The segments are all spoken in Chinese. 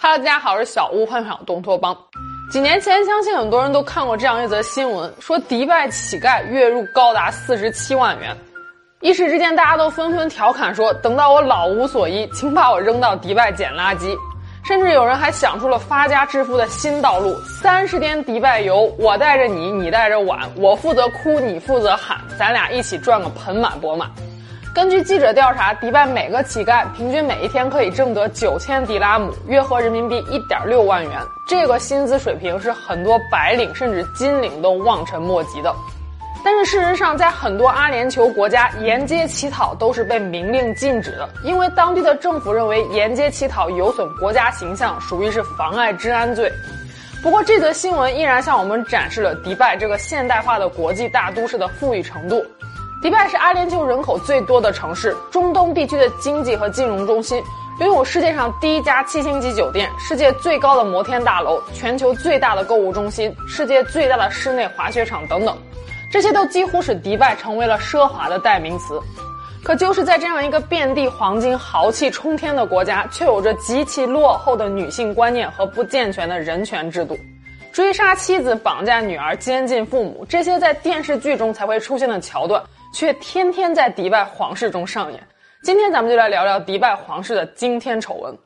哈喽，大家好，我是小屋，欢迎来到东托邦。几年前，相信很多人都看过这样一则新闻，说迪拜乞丐月入高达四十七万元。一时之间，大家都纷纷调侃说：“等到我老无所依，请把我扔到迪拜捡垃圾。”甚至有人还想出了发家致富的新道路：三十天迪拜游，我带着你，你带着碗，我负责哭，你负责喊，咱俩一起赚个盆满钵满。根据记者调查，迪拜每个乞丐平均每一天可以挣得九千迪拉姆，约合人民币一点六万元。这个薪资水平是很多白领甚至金领都望尘莫及的。但是事实上，在很多阿联酋国家，沿街乞讨都是被明令禁止的，因为当地的政府认为沿街乞讨有损国家形象，属于是妨碍治安罪。不过，这则新闻依然向我们展示了迪拜这个现代化的国际大都市的富裕程度。迪拜是阿联酋人口最多的城市，中东地区的经济和金融中心，拥有世界上第一家七星级酒店、世界最高的摩天大楼、全球最大的购物中心、世界最大的室内滑雪场等等，这些都几乎使迪拜成为了奢华的代名词。可就是在这样一个遍地黄金、豪气冲天的国家，却有着极其落后的女性观念和不健全的人权制度。追杀妻子、绑架女儿、监禁父母，这些在电视剧中才会出现的桥段。却天天在迪拜皇室中上演。今天咱们就来聊聊迪拜皇室的惊天丑闻。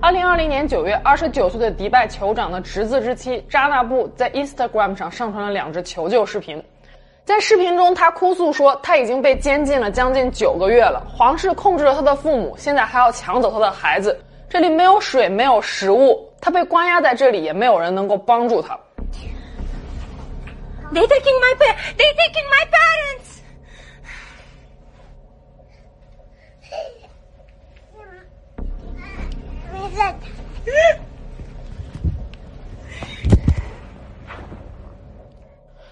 二零二零年九月，二十九岁的迪拜酋长的侄子之妻扎纳布在 Instagram 上上传了两支求救视频。在视频中，他哭诉说他已经被监禁了将近九个月了，皇室控制了他的父母，现在还要抢走他的孩子。这里没有水，没有食物，他被关押在这里，也没有人能够帮助他。They taking my pa- They taking my parents.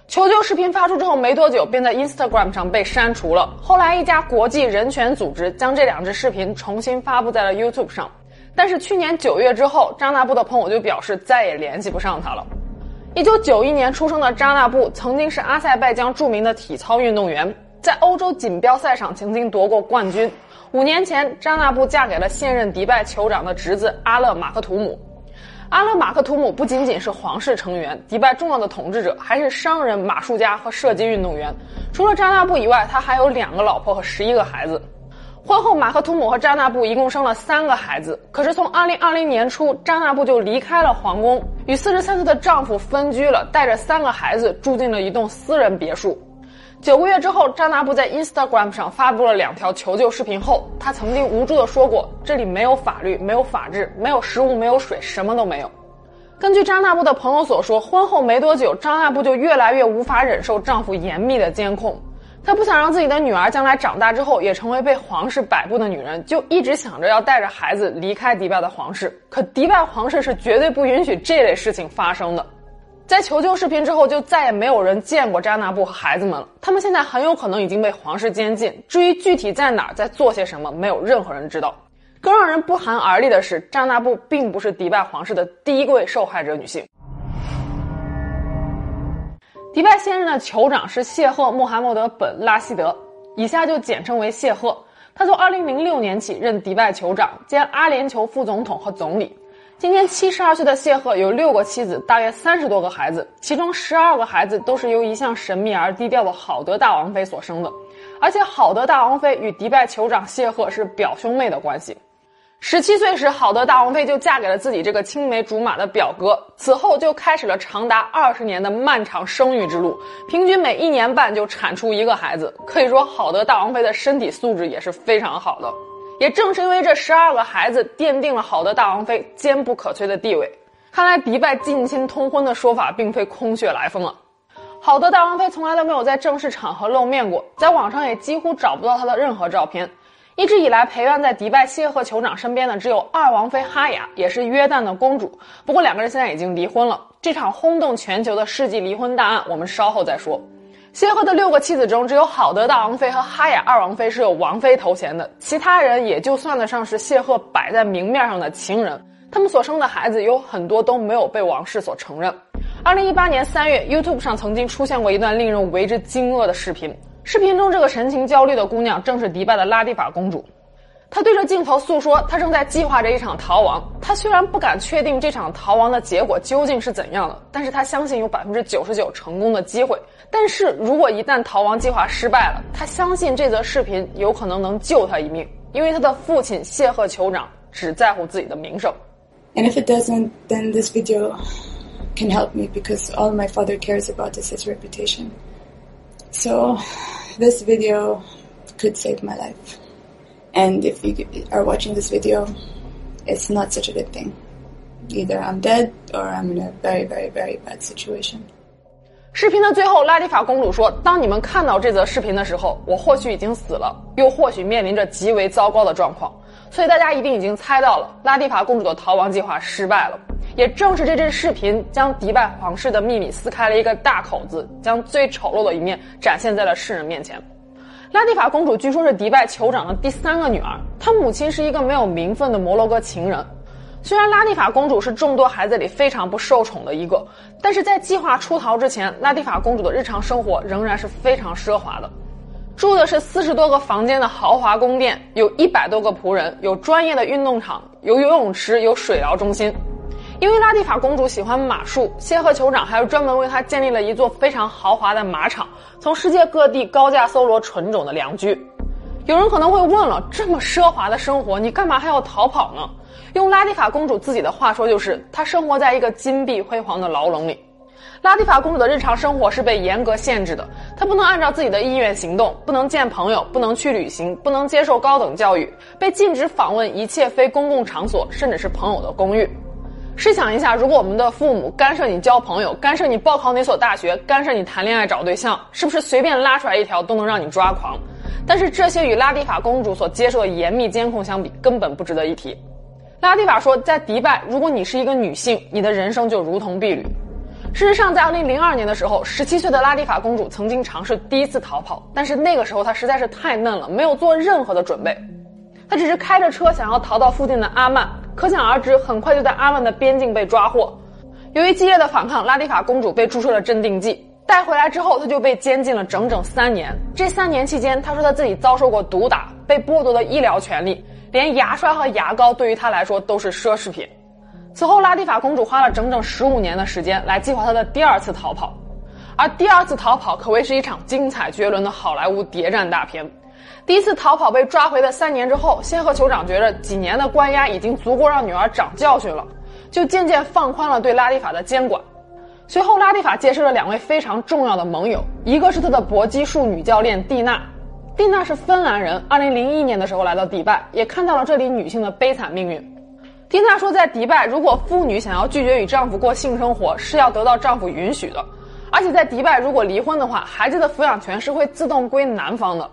求救视频发出之后没多久，便在 Instagram 上被删除了。后来，一家国际人权组织将这两支视频重新发布在了 YouTube 上。但是去年九月之后，扎纳布的朋友就表示再也联系不上他了。一九九一年出生的扎纳布曾经是阿塞拜疆著名的体操运动员，在欧洲锦标赛上曾经夺过冠军。五年前，扎纳布嫁给了现任迪拜酋长的侄子阿勒马克图姆。阿勒马克图姆不仅仅是皇室成员，迪拜重要的统治者，还是商人、马术家和射击运动员。除了扎纳布以外，他还有两个老婆和十一个孩子。婚后，马克图姆和扎纳布一共生了三个孩子。可是从2020年初，扎纳布就离开了皇宫，与43岁的丈夫分居了，带着三个孩子住进了一栋私人别墅。九个月之后，扎纳布在 Instagram 上发布了两条求救视频后，他曾经无助地说过：“这里没有法律，没有法治，没有食物，没有水，什么都没有。”根据扎纳布的朋友所说，婚后没多久，扎纳布就越来越无法忍受丈夫严密的监控。她不想让自己的女儿将来长大之后也成为被皇室摆布的女人，就一直想着要带着孩子离开迪拜的皇室。可迪拜皇室是绝对不允许这类事情发生的。在求救视频之后，就再也没有人见过扎纳布和孩子们了。他们现在很有可能已经被皇室监禁。至于具体在哪儿，在做些什么，没有任何人知道。更让人不寒而栗的是，扎纳布并不是迪拜皇室的第一位受害者女性。迪拜现任的酋长是谢赫穆罕默德本拉希德，以下就简称为谢赫。他从2006年起任迪拜酋长兼阿联酋副总统和总理。今年72岁的谢赫有六个妻子，大约三十多个孩子，其中十二个孩子都是由一向神秘而低调的好德大王妃所生的，而且好德大王妃与迪拜酋长谢赫是表兄妹的关系。十七岁时，好德大王妃就嫁给了自己这个青梅竹马的表哥，此后就开始了长达二十年的漫长生育之路，平均每一年半就产出一个孩子。可以说，好德大王妃的身体素质也是非常好的。也正是因为这十二个孩子，奠定了好德大王妃坚不可摧的地位。看来，迪拜近亲通婚的说法并非空穴来风啊！好德大王妃从来都没有在正式场合露面过，在网上也几乎找不到她的任何照片。一直以来陪伴在迪拜谢赫酋长身边的只有二王妃哈雅，也是约旦的公主。不过两个人现在已经离婚了。这场轰动全球的世纪离婚大案，我们稍后再说。谢赫的六个妻子中，只有好德大王妃和哈雅二王妃是有王妃头衔的，其他人也就算得上是谢赫摆在明面上的情人。他们所生的孩子有很多都没有被王室所承认。二零一八年三月，YouTube 上曾经出现过一段令人为之惊愕的视频。视频中这个神情焦虑的姑娘正是迪拜的拉蒂法公主。她对着镜头诉说，她正在计划着一场逃亡。她虽然不敢确定这场逃亡的结果究竟是怎样的，但是她相信有百分之九十九成功的机会。但是如果一旦逃亡计划失败了，她相信这则视频有可能能救她一命，因为她的父亲谢赫酋长只在乎自己的名声。And if it doesn't, then this video can help me because all my father cares about is his reputation. So this video could save my life. And if you are watching this video, it's not such a good thing. Either I'm dead or I'm in a very, very, very bad situation. 视频的最后，拉蒂法公主说：“当你们看到这则视频的时候，我或许已经死了，又或许面临着极为糟糕的状况。所以大家一定已经猜到了，拉蒂法公主的逃亡计划失败了。也正是这支视频，将迪拜皇室的秘密撕开了一个大口子，将最丑陋的一面展现在了世人面前。”拉蒂法公主据说是迪拜酋长的第三个女儿，她母亲是一个没有名分的摩洛哥情人。虽然拉蒂法公主是众多孩子里非常不受宠的一个，但是在计划出逃之前，拉蒂法公主的日常生活仍然是非常奢华的，住的是四十多个房间的豪华宫殿，有一百多个仆人，有专业的运动场，有游泳池，有水疗中心。因为拉蒂法公主喜欢马术，谢赫酋长还专门为她建立了一座非常豪华的马场，从世界各地高价搜罗纯种的良驹。有人可能会问了，这么奢华的生活，你干嘛还要逃跑呢？用拉蒂法公主自己的话说，就是她生活在一个金碧辉煌的牢笼里。拉蒂法公主的日常生活是被严格限制的，她不能按照自己的意愿行动，不能见朋友，不能去旅行，不能接受高等教育，被禁止访问一切非公共场所，甚至是朋友的公寓。试想一下，如果我们的父母干涉你交朋友，干涉你报考哪所大学，干涉你谈恋爱找对象，是不是随便拉出来一条都能让你抓狂？但是这些与拉蒂法公主所接受的严密监控相比，根本不值得一提。拉蒂法说，在迪拜，如果你是一个女性，你的人生就如同婢女。事实上，在2002年的时候，17岁的拉蒂法公主曾经尝试第一次逃跑，但是那个时候她实在是太嫩了，没有做任何的准备。她只是开着车想要逃到附近的阿曼。可想而知，很快就在阿曼的边境被抓获。由于激烈的反抗，拉蒂法公主被注射了镇定剂。带回来之后，她就被监禁了整整三年。这三年期间，她说她自己遭受过毒打，被剥夺了医疗权利，连牙刷和牙膏对于她来说都是奢侈品。此后，拉蒂法公主花了整整十五年的时间来计划她的第二次逃跑，而第二次逃跑可谓是一场精彩绝伦的好莱坞谍战大片。第一次逃跑被抓回的三年之后，仙鹤酋长觉得几年的关押已经足够让女儿长教训了，就渐渐放宽了对拉蒂法的监管。随后，拉蒂法结识了两位非常重要的盟友，一个是他的搏击术女教练蒂娜。蒂娜是芬兰人，2001年的时候来到迪拜，也看到了这里女性的悲惨命运。蒂娜说，在迪拜，如果妇女想要拒绝与丈夫过性生活，是要得到丈夫允许的，而且在迪拜，如果离婚的话，孩子的抚养权是会自动归男方的。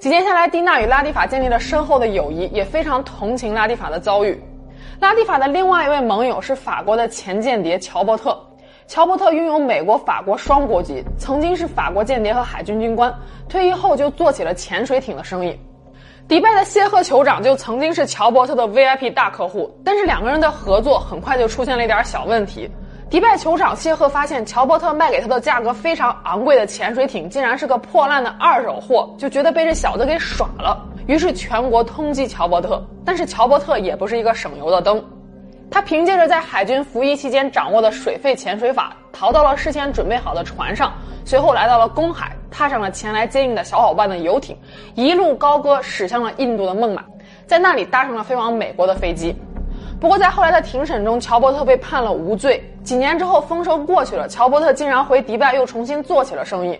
几年下来，蒂娜与拉蒂法建立了深厚的友谊，也非常同情拉蒂法的遭遇。拉蒂法的另外一位盟友是法国的前间谍乔伯特。乔伯特拥有美国、法国双国籍，曾经是法国间谍和海军军官，退役后就做起了潜水艇的生意。迪拜的谢赫酋长就曾经是乔伯特的 VIP 大客户，但是两个人的合作很快就出现了一点小问题。迪拜酋长谢赫发现乔伯特卖给他的价格非常昂贵的潜水艇竟然是个破烂的二手货，就觉得被这小子给耍了，于是全国通缉乔伯特。但是乔伯特也不是一个省油的灯，他凭借着在海军服役期间掌握的水肺潜水法，逃到了事先准备好的船上，随后来到了公海，踏上了前来接应的小伙伴的游艇，一路高歌驶向了印度的孟买，在那里搭上了飞往美国的飞机。不过，在后来的庭审中，乔伯特被判了无罪。几年之后，丰收过去了，乔伯特竟然回迪拜又重新做起了生意。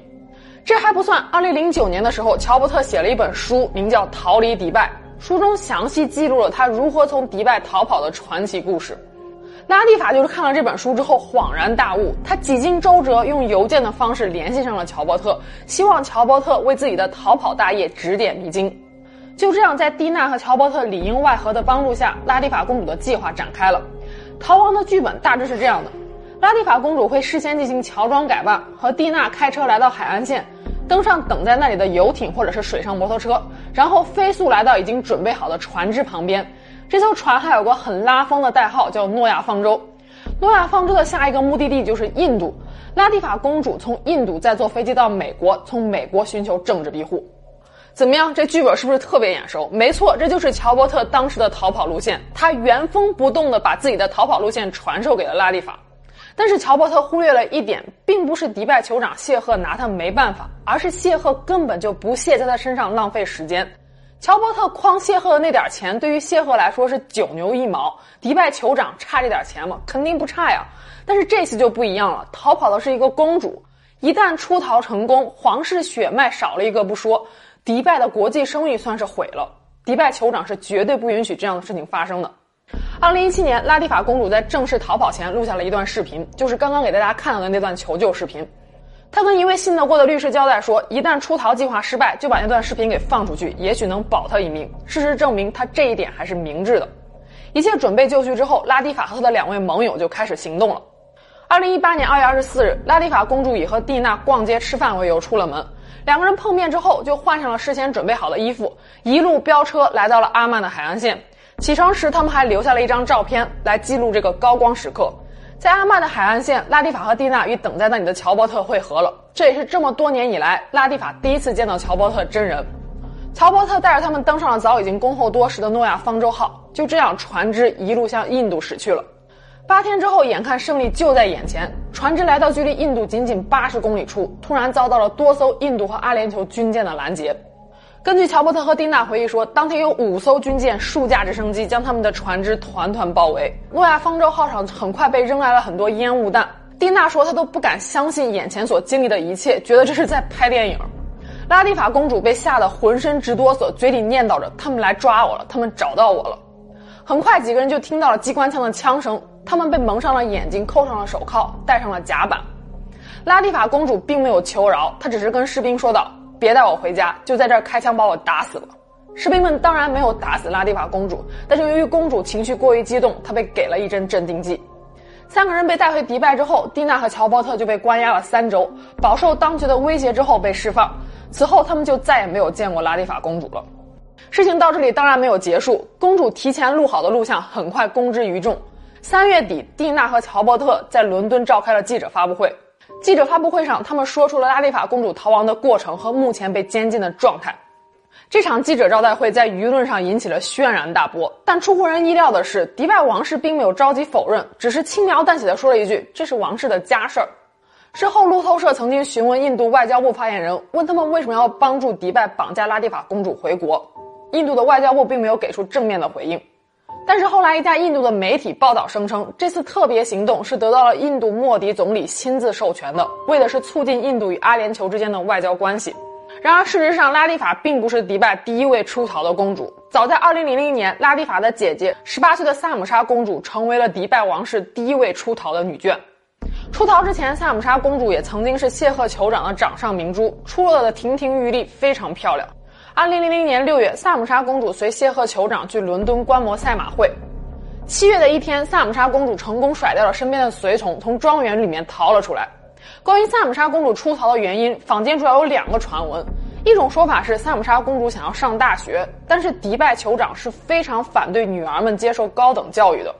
这还不算，二零零九年的时候，乔伯特写了一本书，名叫《逃离迪拜》，书中详细记录了他如何从迪拜逃跑的传奇故事。拉蒂法就是看了这本书之后恍然大悟，他几经周折，用邮件的方式联系上了乔伯特，希望乔伯特为自己的逃跑大业指点迷津。就这样，在蒂娜和乔伯特里应外合的帮助下，拉蒂法公主的计划展开了。逃亡的剧本大致是这样的：拉蒂法公主会事先进行乔装改扮，和蒂娜开车来到海岸线，登上等在那里的游艇或者是水上摩托车，然后飞速来到已经准备好的船只旁边。这艘船还有个很拉风的代号，叫诺亚方舟。诺亚方舟的下一个目的地就是印度。拉蒂法公主从印度再坐飞机到美国，从美国寻求政治庇护。怎么样？这剧本是不是特别眼熟？没错，这就是乔伯特当时的逃跑路线。他原封不动地把自己的逃跑路线传授给了拉蒂法。但是乔伯特忽略了一点，并不是迪拜酋长谢赫拿他没办法，而是谢赫根本就不屑在他身上浪费时间。乔伯特诓谢赫的那点钱，对于谢赫来说是九牛一毛。迪拜酋长差这点钱吗？肯定不差呀。但是这次就不一样了，逃跑的是一个公主，一旦出逃成功，皇室血脉少了一个不说。迪拜的国际声誉算是毁了，迪拜酋长是绝对不允许这样的事情发生的。二零一七年，拉蒂法公主在正式逃跑前录下了一段视频，就是刚刚给大家看到的那段求救视频。她跟一位信得过的律师交代说，一旦出逃计划失败，就把那段视频给放出去，也许能保她一命。事实证明，她这一点还是明智的。一切准备就绪之后，拉蒂法和他的两位盟友就开始行动了。二零一八年二月二十四日，拉蒂法公主以和蒂娜逛街吃饭为由出了门。两个人碰面之后，就换上了事先准备好的衣服，一路飙车来到了阿曼的海岸线。启程时，他们还留下了一张照片来记录这个高光时刻。在阿曼的海岸线，拉蒂法和蒂娜与等在那里的乔伯特会合了。这也是这么多年以来，拉蒂法第一次见到乔伯特真人。乔伯特带着他们登上了早已经恭候多时的诺亚方舟号，就这样，船只一路向印度驶去了。八天之后，眼看胜利就在眼前，船只来到距离印度仅仅八十公里处，突然遭到了多艘印度和阿联酋军舰的拦截。根据乔伯特和丁娜回忆说，当天有五艘军舰、数架直升机将他们的船只团团包围。诺亚方舟号上很快被扔来了很多烟雾弹。丁娜说，她都不敢相信眼前所经历的一切，觉得这是在拍电影。拉蒂法公主被吓得浑身直哆嗦，嘴里念叨着：“他们来抓我了，他们找到我了。”很快，几个人就听到了机关枪的枪声。他们被蒙上了眼睛，扣上了手铐，戴上了甲板。拉蒂法公主并没有求饶，她只是跟士兵说道：“别带我回家，就在这儿开枪把我打死了。”士兵们当然没有打死拉蒂法公主，但是由于公主情绪过于激动，她被给了一针镇定剂。三个人被带回迪拜之后，蒂娜和乔伯特就被关押了三周，饱受当局的威胁之后被释放。此后，他们就再也没有见过拉蒂法公主了。事情到这里当然没有结束，公主提前录好的录像很快公之于众。三月底，蒂娜和乔伯特在伦敦召开了记者发布会。记者发布会上，他们说出了拉蒂法公主逃亡的过程和目前被监禁的状态。这场记者招待会在舆论上引起了轩然大波。但出乎人意料的是，迪拜王室并没有着急否认，只是轻描淡写的说了一句：“这是王室的家事儿。”事后，路透社曾经询问印度外交部发言人，问他们为什么要帮助迪拜绑架拉蒂法公主回国。印度的外交部并没有给出正面的回应。但是后来，一家印度的媒体报道声称，这次特别行动是得到了印度莫迪总理亲自授权的，为的是促进印度与阿联酋之间的外交关系。然而，事实上，拉蒂法并不是迪拜第一位出逃的公主。早在2000年，拉蒂法的姐姐18岁的萨姆莎公主成为了迪拜王室第一位出逃的女眷。出逃之前，萨姆莎公主也曾经是谢赫酋长的掌上明珠，出落的亭亭玉立，非常漂亮。二零零零年六月，萨姆莎公主随谢赫酋长去伦敦观摩赛马会。七月的一天，萨姆莎公主成功甩掉了身边的随从，从庄园里面逃了出来。关于萨姆莎公主出逃的原因，坊间主要有两个传闻：一种说法是萨姆莎公主想要上大学，但是迪拜酋长是非常反对女儿们接受高等教育的；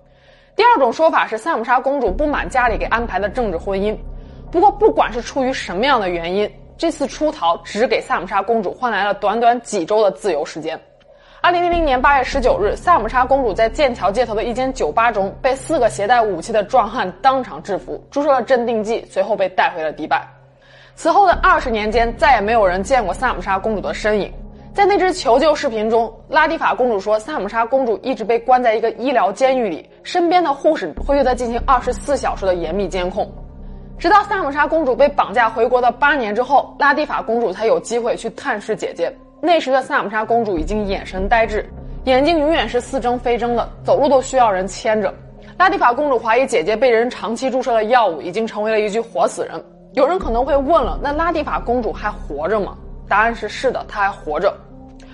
第二种说法是萨姆莎公主不满家里给安排的政治婚姻。不过，不管是出于什么样的原因。这次出逃只给萨姆莎公主换来了短短几周的自由时间。二零零零年八月十九日，萨姆莎公主在剑桥街头的一间酒吧中被四个携带武器的壮汉当场制服，注射了镇定剂，随后被带回了迪拜。此后的二十年间，再也没有人见过萨姆莎公主的身影。在那支求救视频中，拉蒂法公主说，萨姆莎公主一直被关在一个医疗监狱里，身边的护士会对她进行二十四小时的严密监控。直到萨姆莎公主被绑架回国的八年之后，拉蒂法公主才有机会去探视姐姐。那时的萨姆莎公主已经眼神呆滞，眼睛永远是似睁非睁的，走路都需要人牵着。拉蒂法公主怀疑姐姐被人长期注射了药物，已经成为了一具活死人。有人可能会问了，那拉蒂法公主还活着吗？答案是是的，她还活着。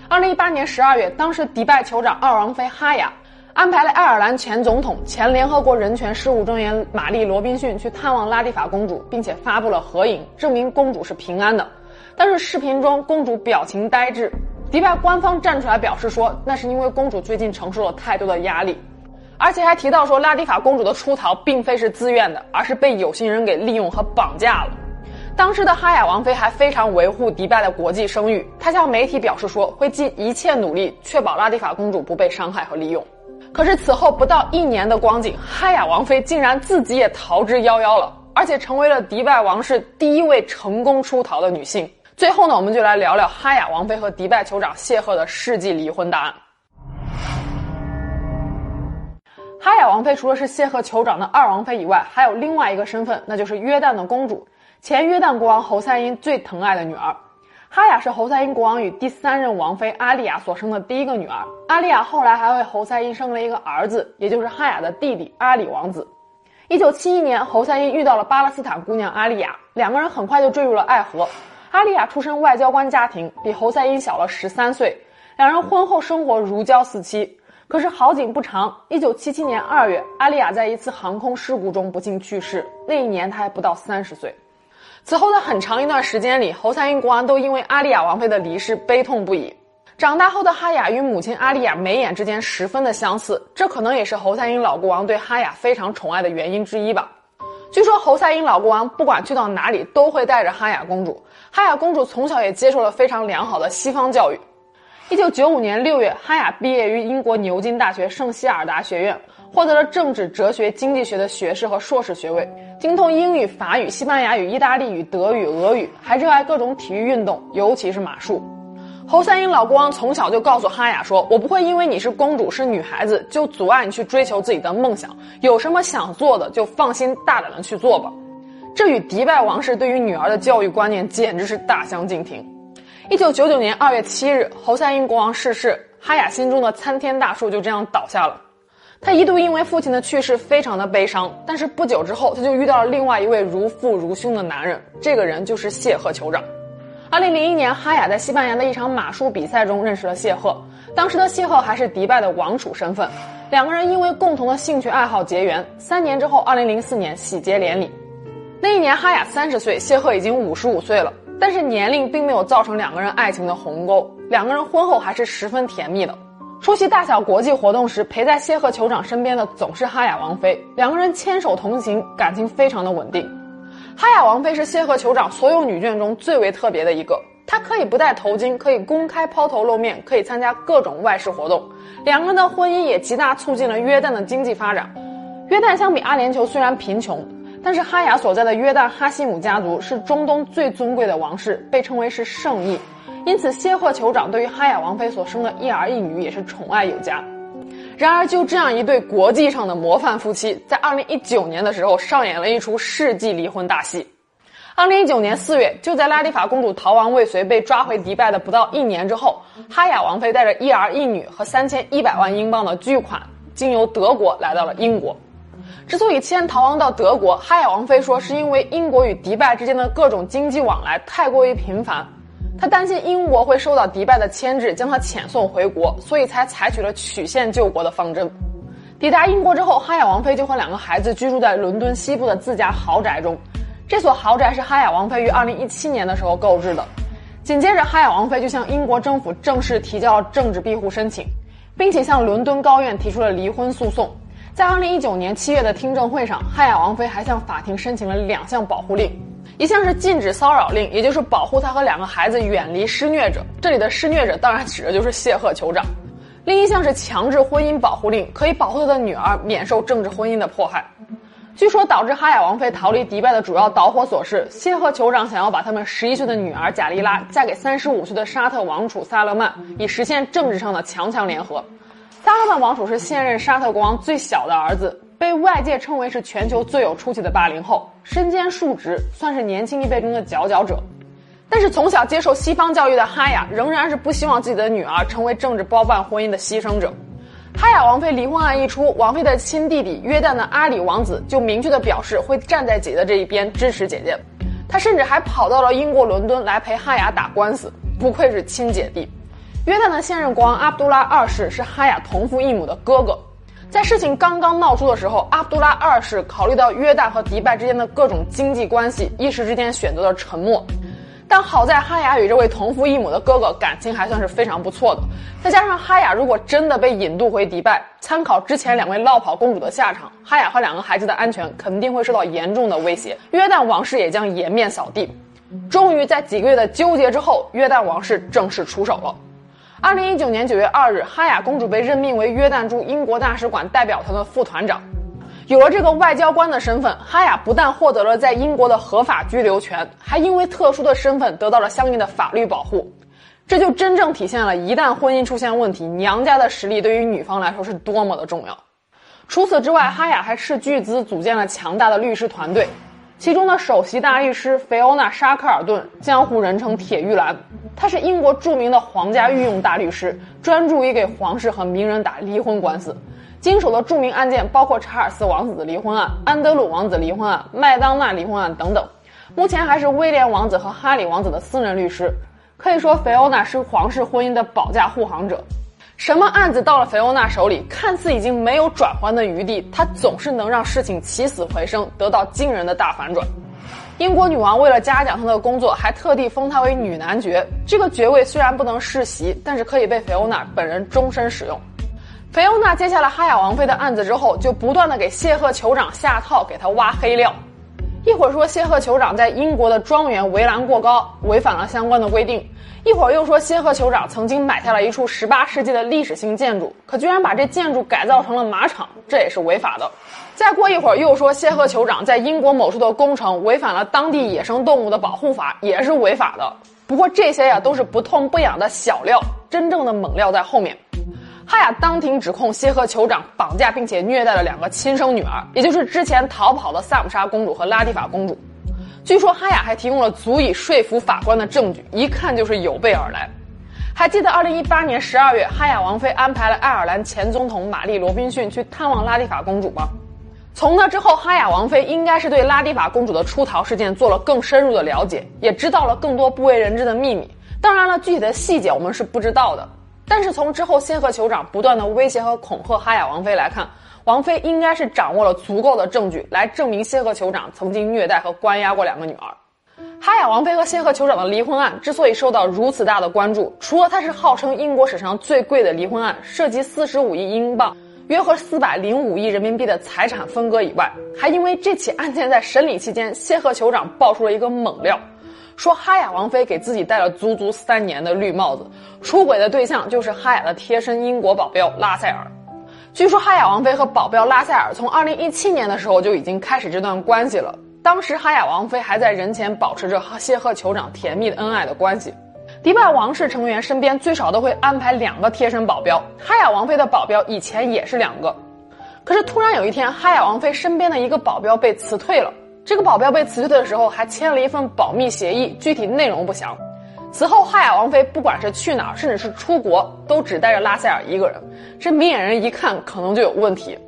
二零一八年十二月，当时迪拜酋长二王妃哈雅。安排了爱尔兰前总统、前联合国人权事务专员玛丽·罗宾逊去探望拉蒂法公主，并且发布了合影，证明公主是平安的。但是视频中公主表情呆滞，迪拜官方站出来表示说，那是因为公主最近承受了太多的压力。而且还提到说，拉蒂法公主的出逃并非是自愿的，而是被有心人给利用和绑架了。当时的哈雅王妃还非常维护迪拜的国际声誉，她向媒体表示说，会尽一切努力确保拉蒂法公主不被伤害和利用。可是此后不到一年的光景，哈雅王妃竟然自己也逃之夭夭了，而且成为了迪拜王室第一位成功出逃的女性。最后呢，我们就来聊聊哈雅王妃和迪拜酋长谢赫的世纪离婚大案。哈雅王妃除了是谢赫酋长的二王妃以外，还有另外一个身份，那就是约旦的公主，前约旦国王侯赛因最疼爱的女儿。哈雅是侯赛因国王与第三任王妃阿丽亚所生的第一个女儿。阿丽亚后来还为侯赛因生了一个儿子，也就是哈雅的弟弟阿里王子。一九七一年，侯赛因遇到了巴勒斯坦姑娘阿丽亚，两个人很快就坠入了爱河。阿丽亚出身外交官家庭，比侯赛因小了十三岁，两人婚后生活如胶似漆。可是好景不长，一九七七年二月，阿丽亚在一次航空事故中不幸去世。那一年她还不到三十岁。此后的很长一段时间里，侯赛因国王都因为阿丽亚王妃的离世悲痛不已。长大后的哈雅与母亲阿丽亚眉眼之间十分的相似，这可能也是侯赛因老国王对哈雅非常宠爱的原因之一吧。据说侯赛因老国王不管去到哪里都会带着哈雅公主，哈雅公主从小也接受了非常良好的西方教育。一九九五年六月，哈雅毕业于英国牛津大学圣希尔达学院，获得了政治、哲学、经济学的学士和硕士学位，精通英语、法语、西班牙语、意大利语、德语、俄语，还热爱各种体育运动，尤其是马术。侯赛因老国王从小就告诉哈雅说：“我不会因为你是公主、是女孩子，就阻碍你去追求自己的梦想。有什么想做的，就放心大胆的去做吧。”这与迪拜王室对于女儿的教育观念简直是大相径庭。一九九九年二月七日，侯赛因国王逝世，哈雅心中的参天大树就这样倒下了。他一度因为父亲的去世非常的悲伤，但是不久之后，他就遇到了另外一位如父如兄的男人，这个人就是谢赫酋长。二零零一年，哈雅在西班牙的一场马术比赛中认识了谢赫，当时的谢赫还是迪拜的王储身份，两个人因为共同的兴趣爱好结缘，三年之后，二零零四年喜结连理。那一年，哈雅三十岁，谢赫已经五十五岁了。但是年龄并没有造成两个人爱情的鸿沟，两个人婚后还是十分甜蜜的。出席大小国际活动时，陪在谢赫酋长身边的总是哈雅王妃，两个人牵手同行，感情非常的稳定。哈雅王妃是谢赫酋长所有女眷中最为特别的一个，她可以不戴头巾，可以公开抛头露面，可以参加各种外事活动。两个人的婚姻也极大促进了约旦的经济发展。约旦相比阿联酋虽然贫穷。但是哈雅所在的约旦哈希姆家族是中东最尊贵的王室，被称为是圣裔，因此谢赫酋长对于哈雅王妃所生的一儿一女也是宠爱有加。然而，就这样一对国际上的模范夫妻，在二零一九年的时候上演了一出世纪离婚大戏。二零一九年四月，就在拉蒂法公主逃亡未遂被抓回迪拜的不到一年之后，哈雅王妃带着一儿一女和三千一百万英镑的巨款，经由德国来到了英国。之所以先逃亡到德国，哈雅王妃说是因为英国与迪拜之间的各种经济往来太过于频繁，他担心英国会受到迪拜的牵制，将他遣送回国，所以才采取了曲线救国的方针。抵达英国之后，哈雅王妃就和两个孩子居住在伦敦西部的自家豪宅中。这所豪宅是哈雅王妃于2017年的时候购置的。紧接着，哈雅王妃就向英国政府正式提交了政治庇护申请，并且向伦敦高院提出了离婚诉讼。在二零一九年七月的听证会上，哈雅王妃还向法庭申请了两项保护令，一项是禁止骚扰令，也就是保护她和两个孩子远离施虐者。这里的施虐者当然指的就是谢赫酋长。另一项是强制婚姻保护令，可以保护她的女儿免受政治婚姻的迫害。据说导致哈雅王妃逃离迪拜的主要导火索是谢赫酋长想要把他们十一岁的女儿贾丽拉嫁给三十五岁的沙特王储萨勒曼，以实现政治上的强强联合。萨勒曼王储是现任沙特国王最小的儿子，被外界称为是全球最有出息的八零后，身兼数职，算是年轻一辈中的佼佼者。但是从小接受西方教育的哈雅仍然是不希望自己的女儿成为政治包办婚姻的牺牲者。哈雅王妃离婚案一出，王妃的亲弟弟约旦的阿里王子就明确的表示会站在姐姐这一边，支持姐姐。他甚至还跑到了英国伦敦来陪哈雅打官司，不愧是亲姐弟。约旦的现任国王阿卜杜拉二世是哈雅同父异母的哥哥，在事情刚刚闹出的时候，阿卜杜拉二世考虑到约旦和迪拜之间的各种经济关系，一时之间选择了沉默。但好在哈雅与这位同父异母的哥哥感情还算是非常不错的，再加上哈雅如果真的被引渡回迪拜，参考之前两位落跑公主的下场，哈雅和两个孩子的安全肯定会受到严重的威胁，约旦王室也将颜面扫地。终于在几个月的纠结之后，约旦王室正式出手了。二零一九年九月二日，哈雅公主被任命为约旦驻英国大使馆代表团的副团长。有了这个外交官的身份，哈雅不但获得了在英国的合法居留权，还因为特殊的身份得到了相应的法律保护。这就真正体现了一旦婚姻出现问题，娘家的实力对于女方来说是多么的重要。除此之外，哈雅还斥巨资组建了强大的律师团队，其中的首席大律师菲欧娜·沙克尔顿，江湖人称“铁玉兰”，她是英国著名的皇家御用大律师，专注于给皇室和名人打离婚官司。经手的著名案件包括查尔斯王子的离婚案、安德鲁王子离婚案、麦当娜离婚案等等。目前还是威廉王子和哈里王子的私人律师。可以说，菲欧娜是皇室婚姻的保驾护航者。什么案子到了菲欧娜手里，看似已经没有转圜的余地，她总是能让事情起死回生，得到惊人的大反转。英国女王为了嘉奖她的工作，还特地封她为女男爵。这个爵位虽然不能世袭，但是可以被菲欧娜本人终身使用。菲欧娜接下了哈雅王妃的案子之后，就不断的给谢赫酋长下套，给他挖黑料。一会儿说谢赫酋长在英国的庄园围栏过高，违反了相关的规定；一会儿又说谢赫酋长曾经买下了一处18世纪的历史性建筑，可居然把这建筑改造成了马场，这也是违法的。再过一会儿又说谢赫酋长在英国某处的工程违反了当地野生动物的保护法，也是违法的。不过这些呀都是不痛不痒的小料，真正的猛料在后面。哈雅当庭指控谢赫酋长绑架并且虐待了两个亲生女儿，也就是之前逃跑的萨姆莎公主和拉蒂法公主。据说哈雅还提供了足以说服法官的证据，一看就是有备而来。还记得2018年12月，哈雅王妃安排了爱尔兰前总统玛丽·罗宾逊去探望拉蒂法公主吗？从那之后，哈雅王妃应该是对拉蒂法公主的出逃事件做了更深入的了解，也知道了更多不为人知的秘密。当然了，具体的细节我们是不知道的。但是从之后仙鹤酋长不断的威胁和恐吓哈雅王妃来看，王妃应该是掌握了足够的证据来证明仙鹤酋长曾经虐待和关押过两个女儿。哈雅王妃和仙鹤酋长的离婚案之所以受到如此大的关注，除了它是号称英国史上最贵的离婚案，涉及四十五亿英镑，约合四百零五亿人民币的财产分割以外，还因为这起案件在审理期间，仙鹤酋长爆出了一个猛料。说哈雅王妃给自己戴了足足三年的绿帽子，出轨的对象就是哈雅的贴身英国保镖拉塞尔。据说哈雅王妃和保镖拉塞尔从2017年的时候就已经开始这段关系了，当时哈雅王妃还在人前保持着和谢赫酋长甜蜜的恩爱的关系。迪拜王室成员身边最少都会安排两个贴身保镖，哈雅王妃的保镖以前也是两个，可是突然有一天，哈雅王妃身边的一个保镖被辞退了。这个保镖被辞退的时候，还签了一份保密协议，具体内容不详。此后，哈雅王妃不管是去哪儿，甚至是出国，都只带着拉塞尔一个人。这明眼人一看，可能就有问题。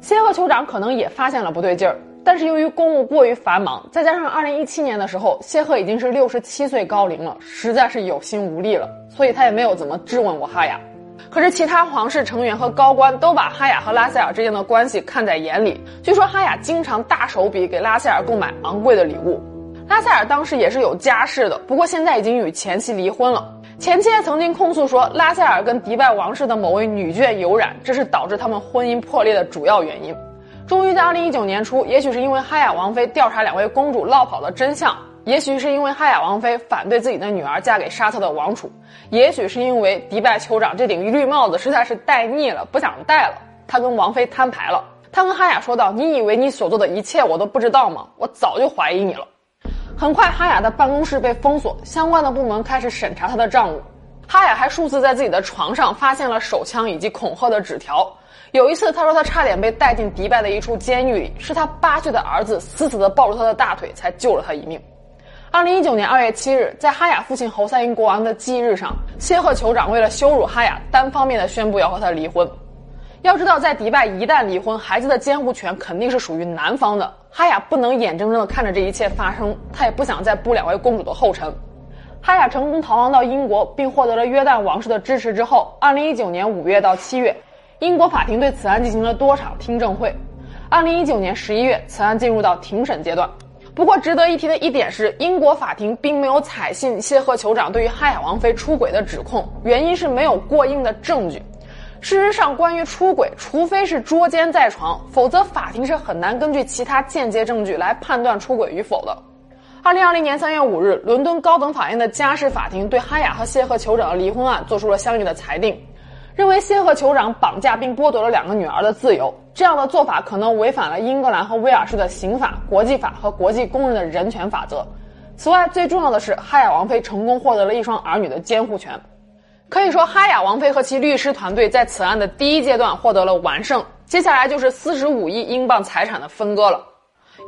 谢赫酋长可能也发现了不对劲儿，但是由于公务过于繁忙，再加上2017年的时候，谢赫已经是67岁高龄了，实在是有心无力了，所以他也没有怎么质问过哈雅。可是其他皇室成员和高官都把哈雅和拉塞尔之间的关系看在眼里。据说哈雅经常大手笔给拉塞尔购买昂贵的礼物。拉塞尔当时也是有家室的，不过现在已经与前妻离婚了。前妻曾经控诉说，拉塞尔跟迪拜王室的某位女眷有染，这是导致他们婚姻破裂的主要原因。终于在2019年初，也许是因为哈雅王妃调查两位公主落跑的真相。也许是因为哈雅王妃反对自己的女儿嫁给沙特的王储，也许是因为迪拜酋长这顶绿帽子实在是戴腻了，不想戴了。他跟王妃摊牌了，他跟哈雅说道：“你以为你所做的一切我都不知道吗？我早就怀疑你了。”很快，哈雅的办公室被封锁，相关的部门开始审查他的账务。哈雅还数次在自己的床上发现了手枪以及恐吓的纸条。有一次，他说他差点被带进迪拜的一处监狱里，是他八岁的儿子死死地抱住他的大腿才救了他一命。二零一九年二月七日，在哈雅父亲侯赛因国王的忌日上，谢赫酋长为了羞辱哈雅，单方面的宣布要和他离婚。要知道，在迪拜一旦离婚，孩子的监护权肯定是属于男方的。哈雅不能眼睁睁的看着这一切发生，他也不想再步两位公主的后尘。哈雅成功逃亡到英国，并获得了约旦王室的支持之后，二零一九年五月到七月，英国法庭对此案进行了多场听证会。二零一九年十一月，此案进入到庭审阶段。不过值得一提的一点是，英国法庭并没有采信谢赫酋长对于哈雅王妃出轨的指控，原因是没有过硬的证据。事实上，关于出轨，除非是捉奸在床，否则法庭是很难根据其他间接证据来判断出轨与否的。二零二零年三月五日，伦敦高等法院的家事法庭对哈雅和谢赫酋长的离婚案作出了相应的裁定，认为谢赫酋长绑架并剥夺了两个女儿的自由，这样的做法可能违反了英格兰和威尔士的刑法、国际法和国际公认的人权法则。此外，最重要的是，哈雅王妃成功获得了一双儿女的监护权。可以说，哈雅王妃和其律师团队在此案的第一阶段获得了完胜，接下来就是四十五亿英镑财产的分割了。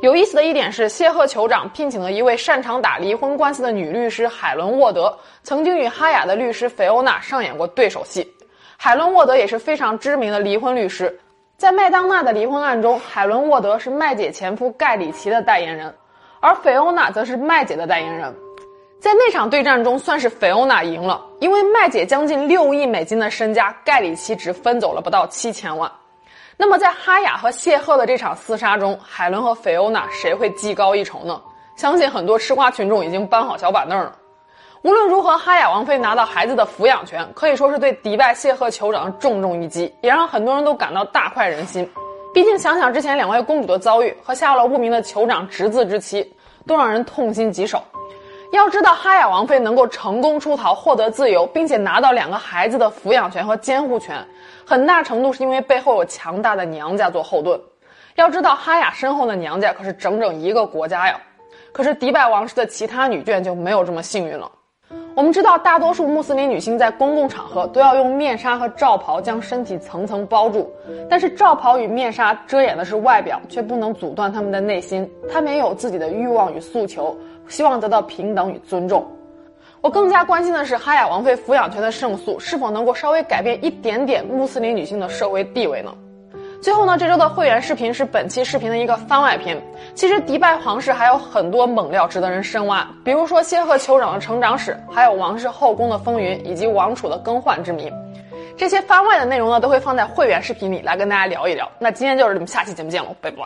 有意思的一点是，谢赫酋长聘请了一位擅长打离婚官司的女律师海伦沃德，曾经与哈雅的律师菲欧娜上演过对手戏。海伦沃德也是非常知名的离婚律师，在麦当娜的离婚案中，海伦沃德是麦姐前夫盖里奇的代言人，而菲欧娜则是麦姐的代言人。在那场对战中，算是菲欧娜赢了，因为麦姐将近六亿美金的身家，盖里奇只分走了不到七千万。那么，在哈雅和谢赫的这场厮杀中，海伦和菲欧娜谁会技高一筹呢？相信很多吃瓜群众已经搬好小板凳了。无论如何，哈雅王妃拿到孩子的抚养权，可以说是对迪拜谢赫酋长的重重一击，也让很多人都感到大快人心。毕竟想想之前两位公主的遭遇和下落不明的酋长侄子之妻，都让人痛心疾首。要知道，哈雅王妃能够成功出逃、获得自由，并且拿到两个孩子的抚养权和监护权，很大程度是因为背后有强大的娘家做后盾。要知道，哈雅身后的娘家可是整整一个国家呀。可是迪拜王室的其他女眷就没有这么幸运了。我们知道，大多数穆斯林女性在公共场合都要用面纱和罩袍将身体层层包住，但是罩袍与面纱遮掩的是外表，却不能阻断她们的内心。她们也有自己的欲望与诉求。希望得到平等与尊重。我更加关心的是，哈雅王妃抚养权的胜诉是否能够稍微改变一点点穆斯林女性的社会地位呢？最后呢，这周的会员视频是本期视频的一个番外篇。其实迪拜皇室还有很多猛料值得人深挖，比如说仙鹤酋长的成长史，还有王室后宫的风云，以及王储的更换之谜。这些番外的内容呢，都会放在会员视频里来跟大家聊一聊。那今天就是这么，下期节目见喽，拜拜。